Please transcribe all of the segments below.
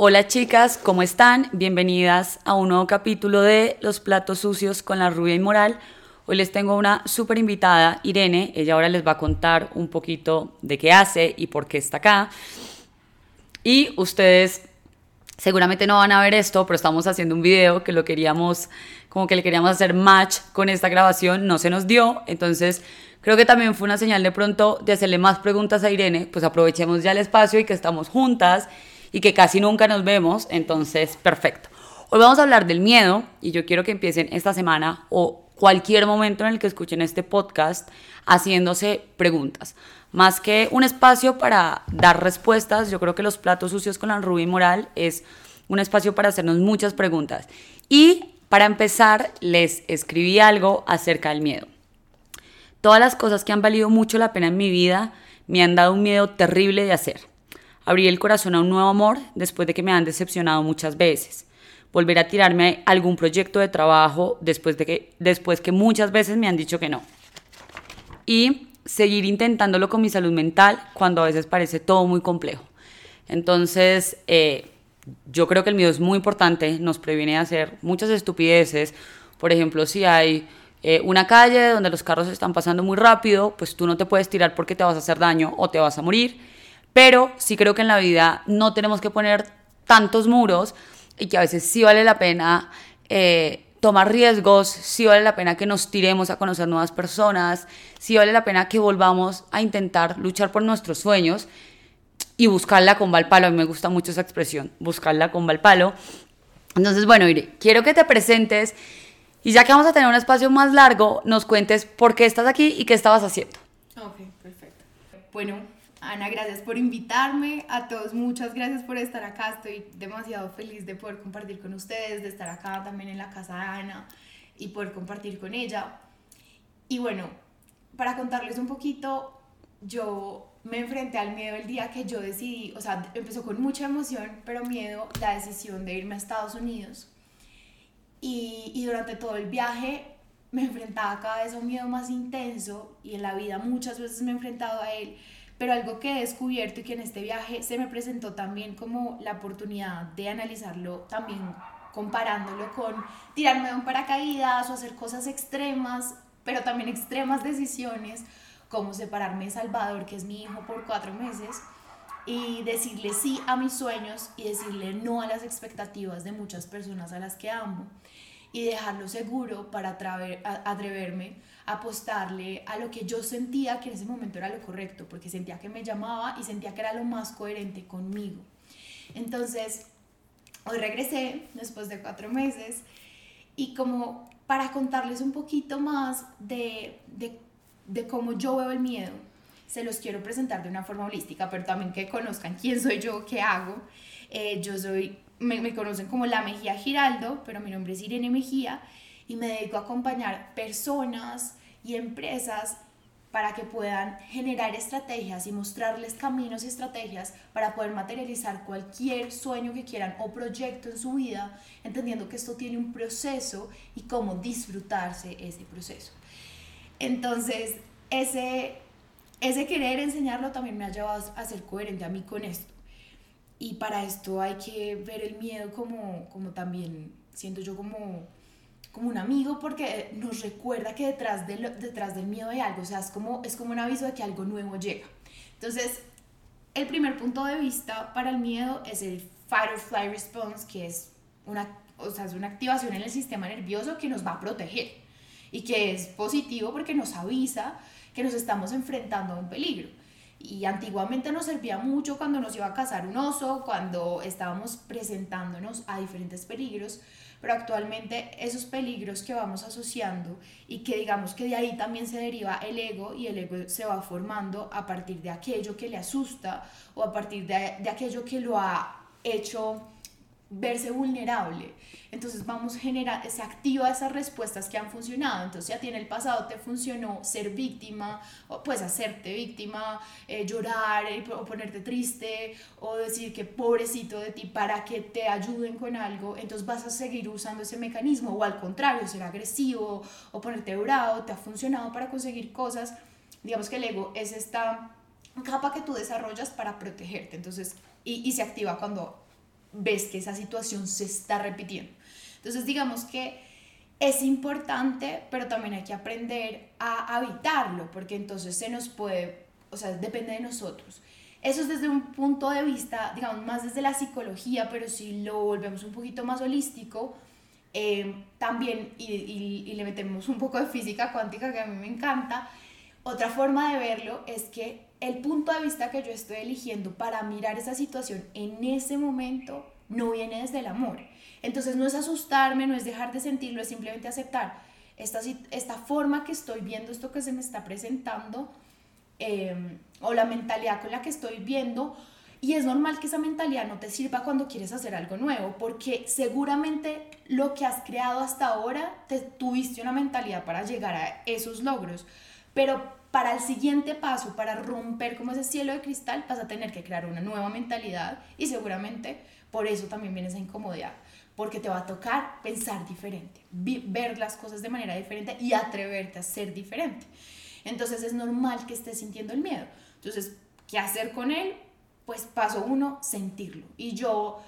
Hola chicas, ¿cómo están? Bienvenidas a un nuevo capítulo de Los platos sucios con la rubia inmoral. Hoy les tengo una súper invitada, Irene. Ella ahora les va a contar un poquito de qué hace y por qué está acá. Y ustedes seguramente no van a ver esto, pero estamos haciendo un video que lo queríamos, como que le queríamos hacer match con esta grabación, no se nos dio. Entonces creo que también fue una señal de pronto de hacerle más preguntas a Irene. Pues aprovechemos ya el espacio y que estamos juntas y que casi nunca nos vemos, entonces perfecto. Hoy vamos a hablar del miedo y yo quiero que empiecen esta semana o cualquier momento en el que escuchen este podcast haciéndose preguntas. Más que un espacio para dar respuestas, yo creo que los platos sucios con la Rubí Moral es un espacio para hacernos muchas preguntas. Y para empezar, les escribí algo acerca del miedo. Todas las cosas que han valido mucho la pena en mi vida me han dado un miedo terrible de hacer. Abrí el corazón a un nuevo amor después de que me han decepcionado muchas veces. Volver a tirarme a algún proyecto de trabajo después, de que, después que muchas veces me han dicho que no. Y seguir intentándolo con mi salud mental cuando a veces parece todo muy complejo. Entonces, eh, yo creo que el miedo es muy importante, nos previene de hacer muchas estupideces. Por ejemplo, si hay eh, una calle donde los carros están pasando muy rápido, pues tú no te puedes tirar porque te vas a hacer daño o te vas a morir pero sí creo que en la vida no tenemos que poner tantos muros y que a veces sí vale la pena eh, tomar riesgos, sí vale la pena que nos tiremos a conocer nuevas personas, sí vale la pena que volvamos a intentar luchar por nuestros sueños y buscarla con palo. A mí me gusta mucho esa expresión, buscarla con palo. Entonces, bueno, Iri, quiero que te presentes y ya que vamos a tener un espacio más largo, nos cuentes por qué estás aquí y qué estabas haciendo. Ok, perfecto. Bueno, Ana, gracias por invitarme. A todos, muchas gracias por estar acá. Estoy demasiado feliz de poder compartir con ustedes, de estar acá también en la casa de Ana y poder compartir con ella. Y bueno, para contarles un poquito, yo me enfrenté al miedo el día que yo decidí, o sea, empezó con mucha emoción, pero miedo la decisión de irme a Estados Unidos. Y, y durante todo el viaje me enfrentaba cada vez a un miedo más intenso y en la vida muchas veces me he enfrentado a él pero algo que he descubierto y que en este viaje se me presentó también como la oportunidad de analizarlo también comparándolo con tirarme de un paracaídas o hacer cosas extremas, pero también extremas decisiones, como separarme de Salvador, que es mi hijo, por cuatro meses, y decirle sí a mis sueños y decirle no a las expectativas de muchas personas a las que amo y dejarlo seguro para atreverme a apostarle a lo que yo sentía que en ese momento era lo correcto, porque sentía que me llamaba y sentía que era lo más coherente conmigo. Entonces, hoy regresé después de cuatro meses y como para contarles un poquito más de, de, de cómo yo veo el miedo, se los quiero presentar de una forma holística, pero también que conozcan quién soy yo, qué hago. Eh, yo soy me, conocen como la Mejía Giraldo, pero mi nombre es Irene Mejía y me dedico a acompañar personas y empresas para que puedan generar estrategias y mostrarles caminos y estrategias para poder materializar cualquier sueño que quieran o proyecto en su vida, entendiendo que esto tiene un proceso y cómo disfrutarse ese proceso. Entonces, ese, ese querer enseñarlo también me ha llevado a ser coherente a mí con esto. Y para esto hay que ver el miedo como, como también, siento yo como, como un amigo porque nos recuerda que detrás, de detrás del miedo hay algo, o sea, es como, es como un aviso de que algo nuevo llega. Entonces, el primer punto de vista para el miedo es el fight or flight response, que es una, o sea, es una activación en el sistema nervioso que nos va a proteger y que es positivo porque nos avisa que nos estamos enfrentando a un peligro. Y antiguamente nos servía mucho cuando nos iba a cazar un oso, cuando estábamos presentándonos a diferentes peligros, pero actualmente esos peligros que vamos asociando y que digamos que de ahí también se deriva el ego y el ego se va formando a partir de aquello que le asusta o a partir de, de aquello que lo ha hecho verse vulnerable. Entonces vamos a generar, se activa esas respuestas que han funcionado. Entonces si a ti en el pasado te funcionó ser víctima, o pues hacerte víctima, eh, llorar eh, o ponerte triste o decir que pobrecito de ti para que te ayuden con algo, entonces vas a seguir usando ese mecanismo o al contrario, ser agresivo o ponerte bravo, te ha funcionado para conseguir cosas. Digamos que el ego es esta capa que tú desarrollas para protegerte. Entonces, y se activa cuando ves que esa situación se está repitiendo. Entonces digamos que es importante, pero también hay que aprender a habitarlo, porque entonces se nos puede, o sea, depende de nosotros. Eso es desde un punto de vista, digamos, más desde la psicología, pero si lo volvemos un poquito más holístico, eh, también, y, y, le metemos un poco de física cuántica que a mí me encanta, otra forma de verlo es que el punto de vista que yo estoy eligiendo para mirar esa situación en ese momento no viene desde el amor. Entonces no es asustarme, no es dejar de sentirlo, es simplemente aceptar esta, esta forma que estoy viendo, esto que se me está presentando, em, o la mentalidad con la que estoy viendo. Y es normal que esa mentalidad no te sirva cuando quieres hacer algo nuevo, porque seguramente lo que has creado hasta ahora, te, tuviste una mentalidad para llegar a esos logros. Pero para el siguiente paso, para romper como ese cielo de cristal, vas a tener que crear una nueva mentalidad y seguramente por eso también viene esa incomodidad porque te va a tocar pensar diferente, ver las cosas de manera diferente y atreverte a ser diferente. Entonces es normal que estés sintiendo el miedo. Entonces, ¿qué hacer con él? Pues paso uno, sentirlo. Y yo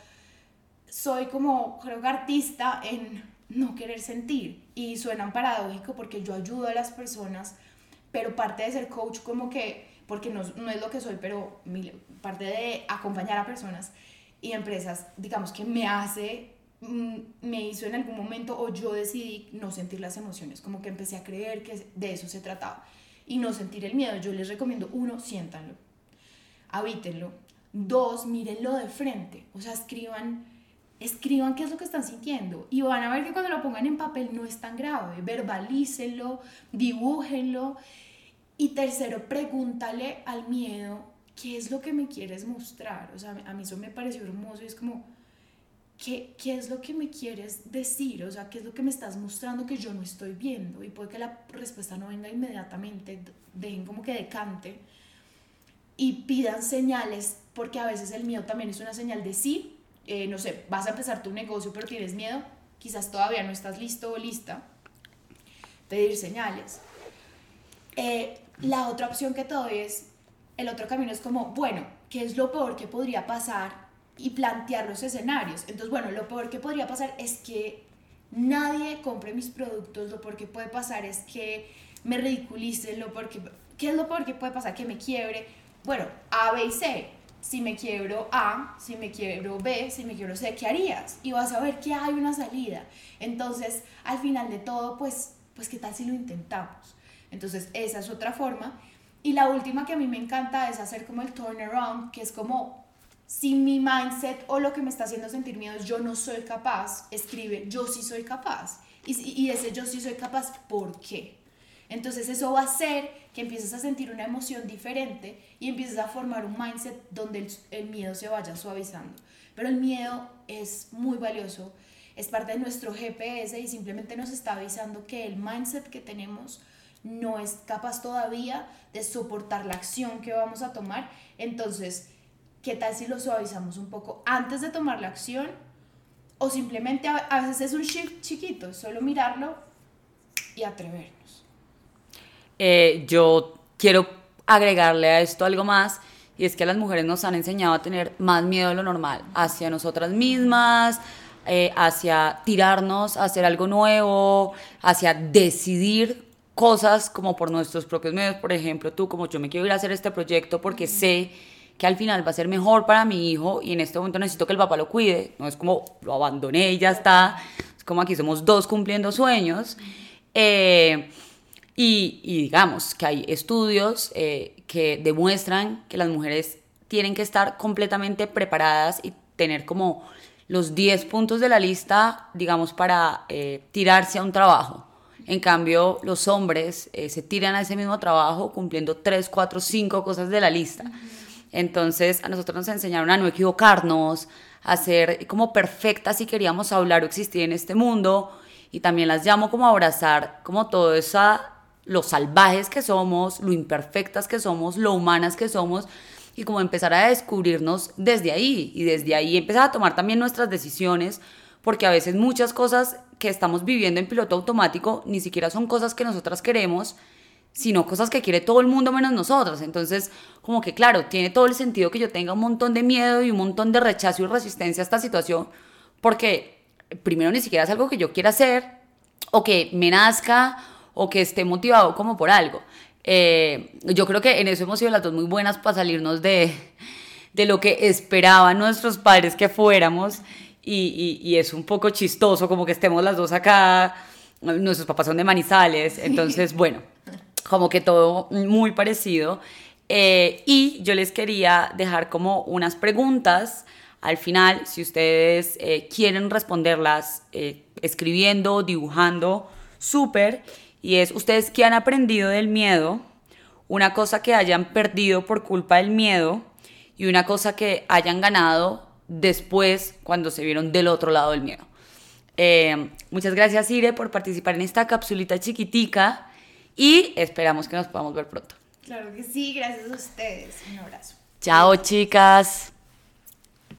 soy como, creo que artista en no querer sentir. Y suenan paradójico porque yo ayudo a las personas, pero parte de ser coach como que, porque no, no es lo que soy, pero parte de acompañar a personas y empresas, digamos que me hace Mm, me hizo en algún momento o yo decidí no sentir las emociones, como que empecé a creer que de eso se trataba y no sentir el miedo. Yo les recomiendo, uno, siéntanlo, habítenlo. Dos, mírenlo de frente, o sea, escriban, escriban qué es lo que están sintiendo y van a ver que cuando lo pongan en papel no es tan grave, verbalícenlo, dibújenlo. Y tercero, pregúntale al miedo, ¿qué es lo que me quieres mostrar? O sea, a mí eso me pareció hermoso y es como, ¿qué, ¿qué es lo que me quieres decir? O sea, ¿qué es lo que me estás mostrando que yo no estoy viendo? Y puede que la respuesta no venga inmediatamente, dejen como que decante y pidan señales, porque a veces el miedo también es una señal de sí. Eh, no sé, vas a empezar tu negocio pero tienes miedo, quizás todavía no estás listo o lista. Pedir señales. Eh, la otra opción que te doy es, el otro camino es como, bueno, ¿qué es lo peor que podría pasar y plantear los escenarios. Entonces, bueno, lo peor que podría pasar es que nadie compre mis productos, lo peor que puede pasar es que me ridiculicen, lo que, ¿qué es lo peor que puede pasar? Que me quiebre. Bueno, A, B y C. Si me quiebro A, si me quiebro B, si me quiebro C, ¿qué harías? Y vas a ver que hay una salida. Entonces, al final de todo, pues, pues ¿qué tal si lo intentamos? Entonces, esa es otra forma. Y la última que a mí me encanta es hacer como el turnaround, que es como si mi mindset o lo que me está haciendo sentir miedo es yo no soy capaz, escribe yo sí soy capaz. Y, y ese yo sí soy capaz, ¿por qué? Entonces eso va a hacer que empieces a sentir una emoción diferente y empieces a formar un mindset donde el, miedo se vaya suavizando. Pero el miedo es muy valioso, es parte de nuestro GPS y simplemente nos está avisando que el mindset que tenemos no es capaz todavía de soportar la acción que vamos a tomar. Entonces, ¿qué tal si lo suavizamos un poco antes de tomar la acción? O simplemente a, veces es un shift chiquito, solo mirarlo y atrevernos. Eh, yo quiero agregarle a esto algo más y es que las mujeres nos han enseñado a tener más miedo de lo normal hacia nosotras mismas, eh, hacia tirarnos, a hacer algo nuevo, hacia decidir cosas como por nuestros propios medios. Por ejemplo, tú como yo me quiero ir a hacer este proyecto porque sé que al final va a ser mejor para mi hijo y en este momento necesito que el papá lo cuide. No es como lo abandoné y ya está. Es como aquí somos dos cumpliendo sueños. Eh, y, digamos que hay estudios eh, que demuestran que las mujeres tienen que estar completamente preparadas y tener como los 10 puntos de la lista, digamos, para eh, tirarse a un trabajo. En cambio, los hombres se tiran a ese mismo trabajo cumpliendo 3, 4, 5 cosas de la lista. Entonces a nosotros nos enseñaron a no equivocarnos, a ser como perfectas si queríamos hablar o existir en este mundo y también las llamo como a abrazar como todo eso, lo salvajes que somos, lo imperfectas que somos, lo humanas que somos y como empezar a descubrirnos desde ahí y desde ahí empezar a tomar también nuestras decisiones porque a veces muchas cosas que estamos viviendo en piloto automático ni siquiera son cosas que nosotras queremos, sino cosas que quiere todo el mundo menos nosotros. Entonces, como que claro, tiene todo el sentido que yo tenga un montón de miedo y un montón de rechazo y resistencia a esta situación, porque primero ni siquiera es algo que yo quiera hacer, o que me nazca, o que esté motivado como por algo. Eh, yo creo que en eso hemos sido las dos muy buenas para salirnos de, de lo que esperaban nuestros padres que fuéramos. Y, y, y, es un poco chistoso como que estemos las dos acá. Nuestros papás son de Manizales, entonces, bueno, como que todo muy parecido. Eh, y yo les quería dejar como unas preguntas al final, si ustedes eh, quieren responderlas eh, escribiendo, dibujando, súper. Y es, ¿ustedes qué han aprendido del miedo? Una cosa que hayan perdido por culpa del miedo y una cosa que hayan ganado después cuando se vieron del otro lado del miedo. muchas gracias, Ire, por participar en esta capsulita chiquitica y esperamos que nos podamos ver pronto. Claro que sí, gracias a ustedes. Un abrazo. Chao, chicas.